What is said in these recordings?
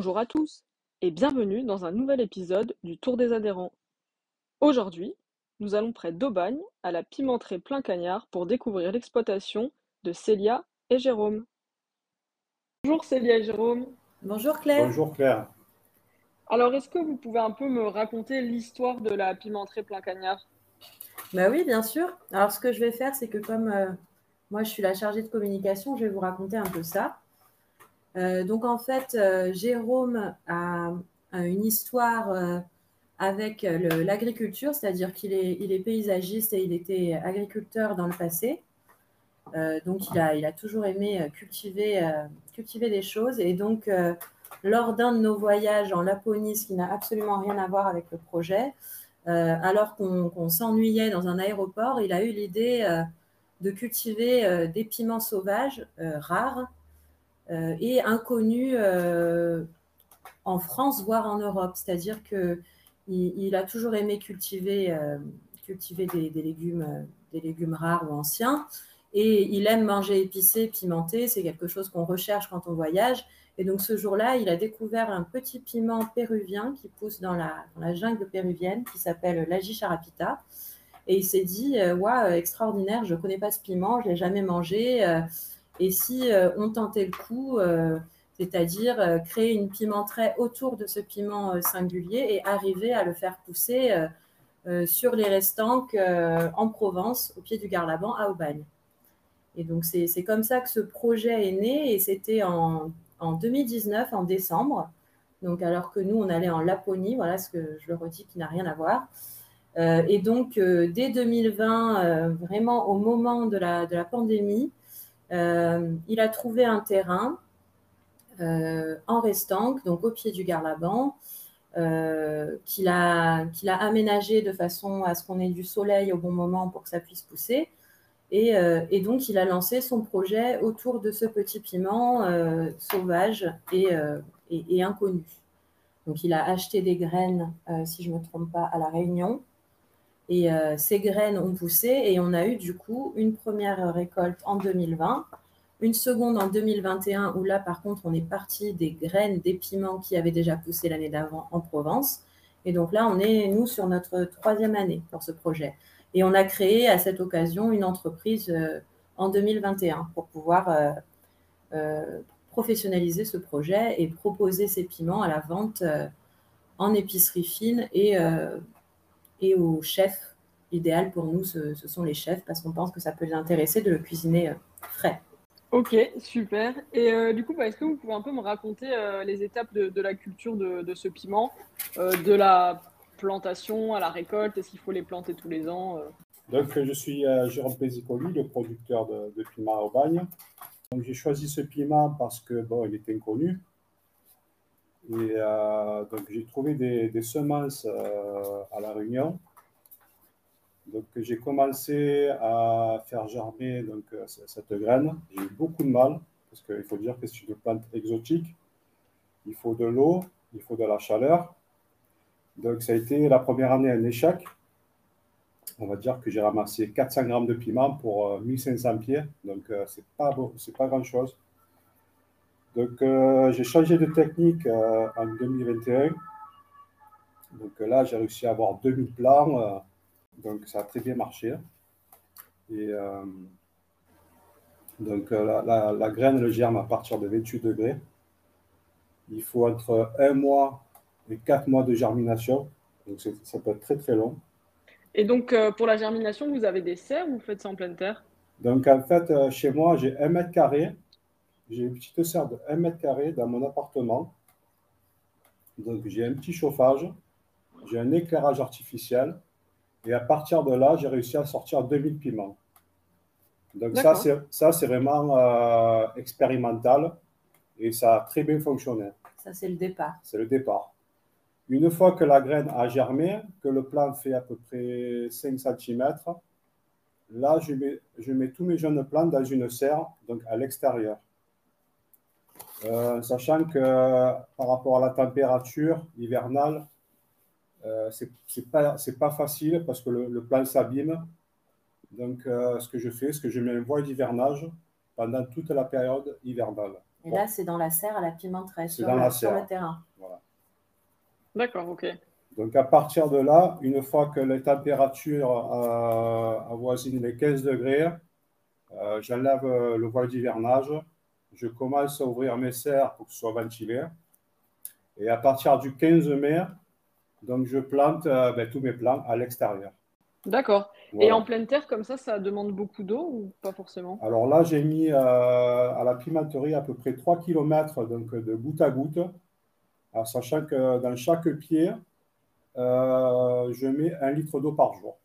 Bonjour à tous et bienvenue dans un nouvel épisode du Tour des adhérents. Aujourd'hui, nous allons près d'Aubagne, à la pimenterie Plein Cagnard, pour découvrir l'exploitation de Célia et Jérôme. Bonjour Célia et Jérôme. Bonjour Claire. Bonjour Claire. Alors, est-ce que vous pouvez un peu me raconter l'histoire de la pimenterie Plein Cagnard? Bah oui, bien sûr. Alors, ce que je vais faire, c'est que comme euh, moi, je suis la chargée de communication, je vais vous raconter un peu ça. Euh, donc, en fait, euh, Jérôme a, une histoire euh, avec l'agriculture, c'est-à-dire qu'il est, paysagiste et il était agriculteur dans le passé. Donc, il a, toujours aimé cultiver, des choses. Et donc, lors d'un de nos voyages en Laponie, ce qui n'a absolument rien à voir avec le projet, alors qu'on s'ennuyait dans un aéroport, il a eu l'idée de cultiver des piments sauvages rares euh, et inconnus euh, en France, voire en Europe. C'est-à-dire que il, il a toujours aimé cultiver, euh, des, légumes, rares ou anciens. Et il aime manger épicé, pimenté. C'est quelque chose qu'on recherche quand on voyage. Et donc ce jour-là, il a découvert un petit piment péruvien qui pousse dans la, jungle péruvienne, qui s'appelle l'Ajicarapita. Et il s'est dit, Ouah, extraordinaire, je ne connais pas ce piment, je ne l'ai jamais mangé. Et si euh, on tentait le coup, euh, c'est-à-dire euh, créer une pimenterie autour de ce piment singulier et arriver à le faire pousser sur les restants en Provence, au pied du Garlaban, à Aubagne. Et donc c'est comme ça que ce projet est né et c'était en, en 2019, en décembre. Donc alors que nous, on allait en Laponie, voilà ce que je le redis qui n'a rien à voir. Et donc dès 2020, euh, vraiment au moment de la, pandémie, il a trouvé un terrain euh, en Restanque, donc au pied du Garlaban, euh, qu'il a, a aménagé de façon à ce qu'on ait du soleil au bon moment pour que ça puisse pousser. Et, euh, et donc, il a lancé son projet autour de ce petit piment euh, sauvage et, euh, et- et inconnu. Donc, il a acheté des graines, euh, si je ne me trompe pas, à La Réunion. Et euh, ces graines ont poussé et on a eu du coup une première récolte en 2020, une seconde en 2021 où là, par contre, on est parti des graines des piments qui avaient déjà poussé l'année d'avant en Provence. Et donc là, on est, nous, sur notre troisième année pour ce projet. Et on a créé à cette occasion une entreprise euh, en 2021 pour pouvoir euh, professionnaliser ce projet et proposer ces piments à la vente en épicerie fine et, et aux chefs. Idéal pour nous, ce, ce sont les chefs parce qu'on pense que ça peut les intéresser de le cuisiner euh, frais. Ok, super. Et euh, du coup, bah, est-ce que vous pouvez un peu me raconter euh, les étapes de, de la culture de, de ce piment, euh, de la plantation à la récolte? Est-ce qu'il faut les planter tous les ans euh? Donc, je suis euh, Jérôme Pesicoli, le producteur de, de piment à Aubagne. Donc, j'ai choisi ce piment parce que, bon, il était inconnu. Euh, donc, j'ai trouvé des, semences euh, à La Réunion. Donc, j'ai commencé à faire germer donc, euh, cette graine. J'ai eu beaucoup de mal parce qu'il faut dire que c'est une plante exotique. Il faut de l'eau, il faut de la chaleur. Donc, ça a été la première année un échec on va dire que j'ai ramassé 400 grammes de piment pour euh, 1500 pieds, donc c'est pas pas grand chose. Donc euh, j'ai changé de technique euh, en 2021. Donc là j'ai réussi à avoir 2000 plants, euh, donc ça a très bien marché. Et euh, donc la, la- la graine elle germe à partir de 28 degrés. Il faut entre un mois et quatre mois de germination, donc ça peut être très très long. Et donc, euh, pour la germination, vous avez des serres ou vous faites ça en pleine terre? Donc, en fait, euh, chez moi, j'ai un mètre carré. J'ai une petite serre de 1 mètre carré dans mon appartement. Donc, j'ai un petit chauffage. J'ai un éclairage artificiel. Et à partir de là, j'ai réussi à sortir 2000 piments. Donc, ça, D'accord. c'est, ça, c'est vraiment euh, expérimental. Et ça a très bien fonctionné. Ça, c'est le départ. C'est le départ. Une fois que la graine a germé, que le plant fait à peu près 5 cm, là, je mets, je mets tous mes jeunes plants dans une serre, donc à l'extérieur. Euh, sachant que par rapport à la température hivernale, euh, c'est c'est pas, facile parce que le, le plant s'abîme. Donc, euh, ce que je fais, c'est que je mets un voile d'hivernage pendant toute la période hivernale. Et là, c'est dans la serre à la pimenterie, C'est sur, dans la sur le serre. terrain. Voilà. D'accord, ok. Donc à partir de là, une fois que les températures euh, avoisinent les 15 degrés, euh, j'enlève euh, le voile d'hivernage, je commence à ouvrir mes serres pour que ce soit ventilé. Et à partir du 15 mai, donc je plante euh, ben, tous mes plants à l'extérieur. D'accord. Et en pleine terre, comme ça, ça demande beaucoup d'eau ou pas forcément? Alors là, j'ai mis euh, à la pimenterie à peu près 3 km donc, de goutte à goutte, sachant que dans chaque pied, euh, je mets un litre d'eau par jour.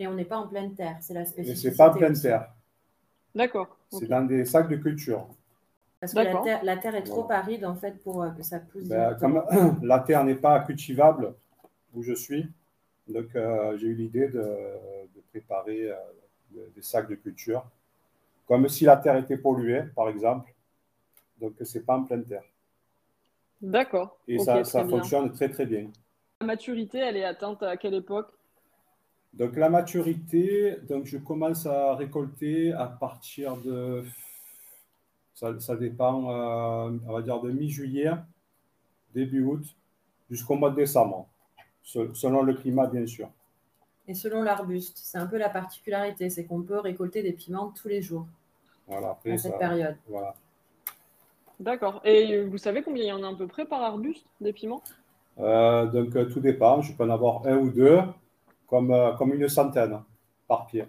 Et on n'est pas en pleine terre, c'est la Et spécificité. c'est pas en pleine terre, D'accord. c'est dans des sacs de culture. Parce que la terre, la terre est trop Voilà. aride en fait pour euh, que ça pousse Ben, comme la terre n'est pas cultivable où je suis, donc euh, j'ai eu l'idée de, de préparer euh, de- des sacs de culture, comme si la terre était polluée, par exemple. Donc c'est pas en pleine terre. D'accord. Et ça, très ça fonctionne très très bien. La maturité, elle est atteinte à quelle époque? Donc la maturité, donc je commence à récolter à partir de, ça, ça dépend, euh, on va dire de mi-juillet, début août, jusqu'au mois de décembre, se- selon le climat bien sûr. Et selon l'arbuste, c'est un peu la particularité, c'est qu'on peut récolter des piments tous les jours Voilà, à après cette ça, période. voilà. D'accord. Et vous savez combien il y en a à peu près par arbuste des piments? Euh, donc euh, tout dépend, je peux en avoir un ou deux, comme, euh, comme une centaine par pied.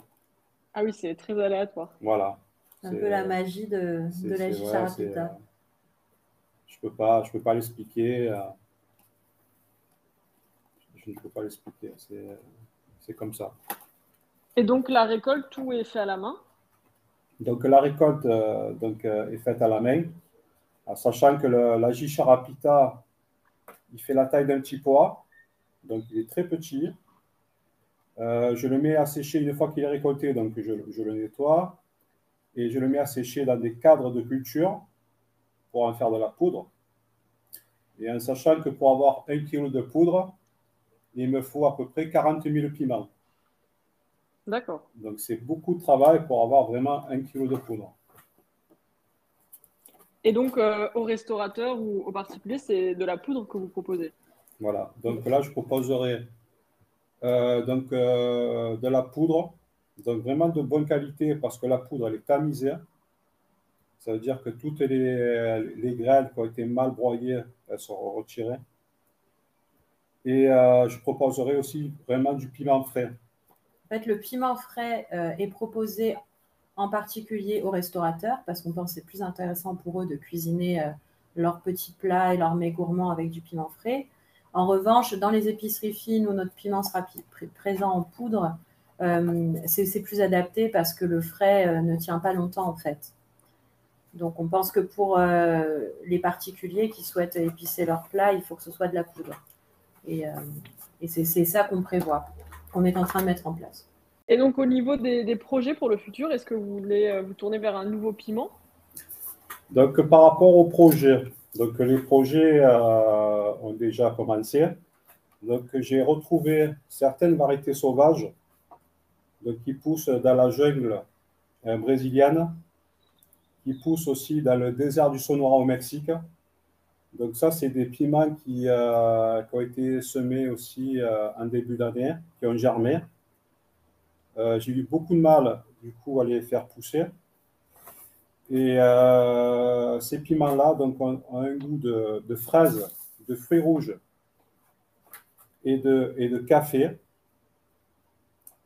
Ah oui, c'est très aléatoire. Voilà. C'est un peu la magie de, de la ouais, euh, je peux pas, je peux pas l'expliquer. euh, je ne peux pas l'expliquer. C'est, c'est comme ça. Et donc la récolte, tout est fait à la main? Donc la récolte euh, donc, euh, est faite à la main, en sachant que le, la Jicharapita, il fait la taille d'un petit pois, donc il est très petit. Euh, je le mets à sécher une fois qu'il est récolté, donc je, je le nettoie et je le mets à sécher dans des cadres de culture pour en faire de la poudre. Et en sachant que pour avoir un kilo de poudre, il me faut à peu près 40 000 piments. D'accord. Donc c'est beaucoup de travail pour avoir vraiment un kilo de poudre. Et donc euh, au restaurateur ou au particulier, c'est de la poudre que vous proposez? Voilà. Donc là, je proposerai donc, euh, de la poudre, donc vraiment de bonne qualité parce que la poudre, elle est tamisée. Ça veut dire que toutes les, les graines qui ont été mal broyées, elles seront retirées. Et euh, je proposerai aussi vraiment du piment frais. En fait, le piment frais euh, est proposé en particulier aux restaurateurs parce qu'on pense que c'est plus intéressant pour eux de cuisiner euh, leurs petits plats et leurs mets gourmands avec du piment frais. En revanche, dans les épiceries fines où notre piment sera présent en poudre, euh, c'est plus adapté parce que le frais euh, ne tient pas longtemps en fait. Donc on pense que pour euh, les particuliers qui souhaitent épicer leur plat, il faut que ce soit de la poudre. Et, euh, et c'est ça qu'on prévoit, qu'on est en train de mettre en place. Et donc au niveau des, des projets pour le futur, est-ce que vous voulez vous tourner vers un nouveau piment? Donc par rapport au projet, donc les projets euh, ont déjà commencé. Donc j'ai retrouvé certaines variétés sauvages donc, qui poussent dans la jungle euh, brésilienne, qui poussent aussi dans le désert du Sonora au Mexique. Donc ça, c'est des piments qui, euh, qui ont été semés aussi en début d'année, qui ont germé. J'ai eu beaucoup de mal, du coup, à les faire pousser. Et euh, ces piments-là ont, un goût de, de fraise, de fruits rouges et de, café.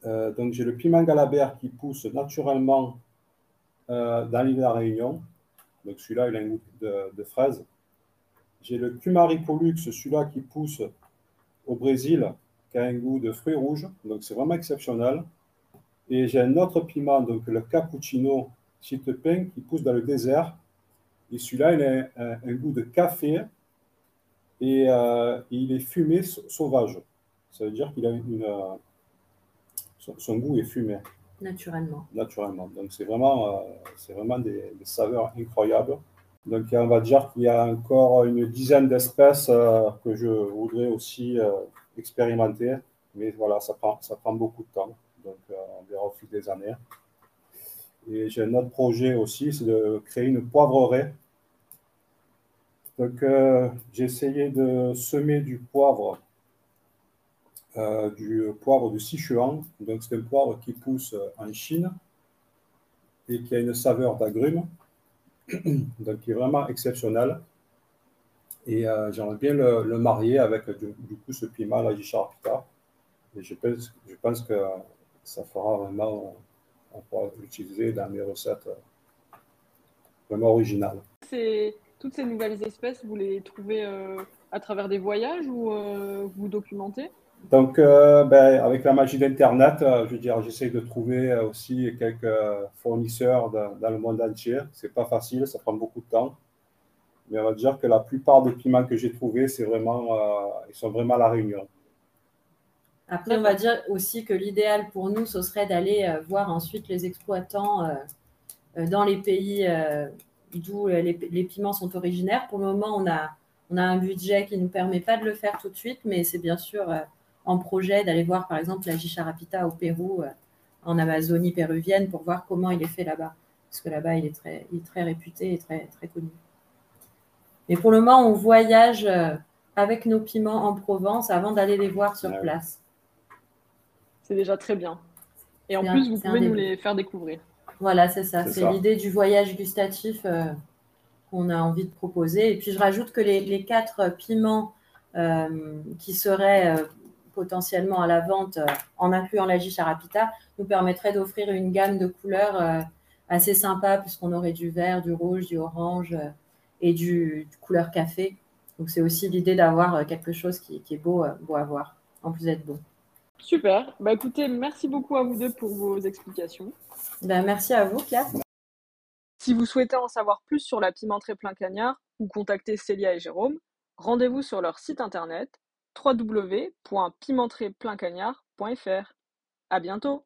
Euh, donc j'ai le piment galabert qui pousse naturellement euh, dans l'île de la Réunion. Donc celui-là, il a un goût de, de fraise. J'ai le Cumari pollux, celui-là qui pousse au Brésil, qui a un goût de fruits rouges. Donc c'est vraiment exceptionnel. Et j'ai un autre piment, donc le Cappuccino chitepin, qui pousse dans le désert. Et celui-là, il a un, un goût de café et euh, il est fumé sa- sauvage. Ça veut dire qu'il a une, euh, son, son goût est fumé naturellement. naturellement. Donc c'est vraiment, euh, c'est vraiment des, des saveurs incroyables. Donc on va dire qu'il y a encore une dizaine d'espèces que je voudrais aussi expérimenter, mais voilà, ça prend, ça prend beaucoup de temps. Donc on verra au fil des années. Et j'ai un autre projet aussi, c'est de créer une poivrerie. Donc, euh, j'ai essayé de semer du poivre, euh, du poivre de Sichuan. Donc, c'est un poivre qui pousse en Chine et qui a une saveur d'agrumes, donc qui est vraiment exceptionnel. Et euh, j'aimerais bien le, marier avec du, coup ce piment, la Jicharapita. Et je pense que ça fera vraiment, on pourra l'utiliser dans mes recettes euh, vraiment originales. Toutes ces nouvelles espèces, vous les trouvez euh, à travers des voyages ou vous documentez donc, ben, avec la magie d'Internet, je veux dire, j'essaie de trouver aussi quelques fournisseurs dans le monde entier. C'est pas facile, ça prend beaucoup de temps. Mais on va dire que la plupart des piments que j'ai trouvés, c'est vraiment, euh, ils sont vraiment à la Réunion. Après, on va dire aussi que l'idéal pour nous, ce serait d'aller euh, voir ensuite les exploitants euh, dans les pays d'où les, piments sont originaires. Pour le moment, on a, on a un budget qui ne nous permet pas de le faire tout de suite, mais c'est bien sûr en projet d'aller voir par exemple la Jicharapita au Pérou, en Amazonie péruvienne, pour voir comment il est fait là-bas. Parce que là-bas, il, est très, il est très réputé et très, très connu. Mais pour le moment, on voyage euh, avec nos piments en Provence avant d'aller les voir sur place. C'est déjà très bien. Et en plus, vous pouvez nous les faire découvrir. Voilà, c'est ça. C'est l'idée du voyage gustatif euh, qu'on a envie de proposer. Et puis, je rajoute que les, quatre piments euh, qui seraient potentiellement à la vente, en incluant la Jicharapita, nous permettraient d'offrir une gamme de couleurs assez sympa, puisqu'on aurait du vert, du rouge, du orange et du, couleur café. Donc c'est aussi l'idée d'avoir euh, quelque chose qui, est beau, euh, beau à voir, en plus d'être beau. Super. Bah écoutez, merci beaucoup à vous deux pour vos explications. Ben, merci à vous, Claire. Si vous souhaitez en savoir plus sur la pimenterie plein cagnard ou contacter Célia et Jérôme, rendez-vous sur leur site internet www.pimenteriepleincagnard.fr. À bientôt!